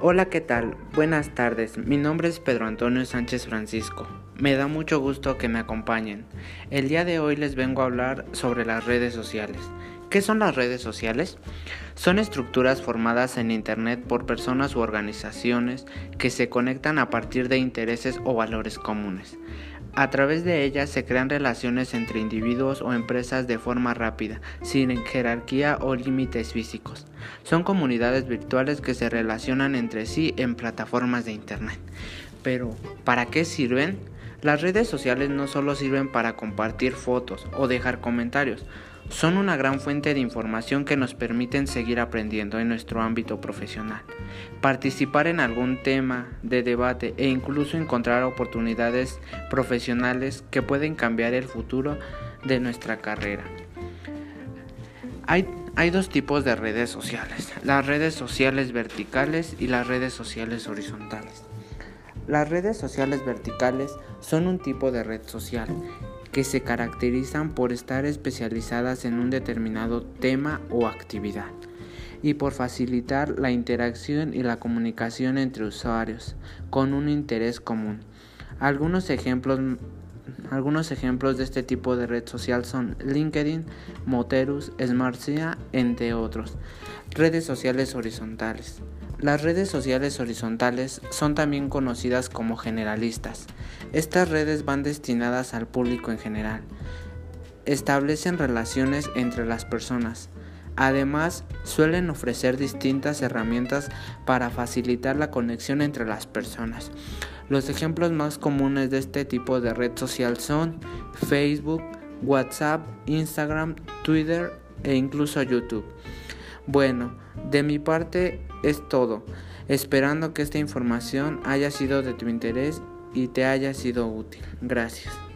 Hola, ¿qué tal? Buenas tardes. Mi nombre es Pedro Antonio Sánchez Francisco. Me da mucho gusto que me acompañen. El día de hoy les vengo a hablar sobre las redes sociales. ¿Qué son las redes sociales? Son estructuras formadas en Internet por personas u organizaciones que se conectan a partir de intereses o valores comunes. A través de ellas se crean relaciones entre individuos o empresas de forma rápida, sin jerarquía o límites físicos. Son comunidades virtuales que se relacionan entre sí en plataformas de Internet. Pero, ¿para qué sirven? Las redes sociales no solo sirven para compartir fotos o dejar comentarios, son una gran fuente de información que nos permiten seguir aprendiendo en nuestro ámbito profesional, participar en algún tema de debate e incluso encontrar oportunidades profesionales que pueden cambiar el futuro de nuestra carrera. Hay, hay dos tipos de redes sociales, las redes sociales verticales y las redes sociales horizontales. Las redes sociales verticales son un tipo de red social que se caracterizan por estar especializadas en un determinado tema o actividad y por facilitar la interacción y la comunicación entre usuarios con un interés común. Algunos ejemplos, algunos ejemplos de este tipo de red social son LinkedIn, Moterus, Smartsia, entre otros. Redes sociales horizontales. Las redes sociales horizontales son también conocidas como generalistas. Estas redes van destinadas al público en general. Establecen relaciones entre las personas. Además, suelen ofrecer distintas herramientas para facilitar la conexión entre las personas. Los ejemplos más comunes de este tipo de red social son Facebook, WhatsApp, Instagram, Twitter e incluso YouTube. Bueno, de mi parte es todo, esperando que esta información haya sido de tu interés y te haya sido útil. Gracias.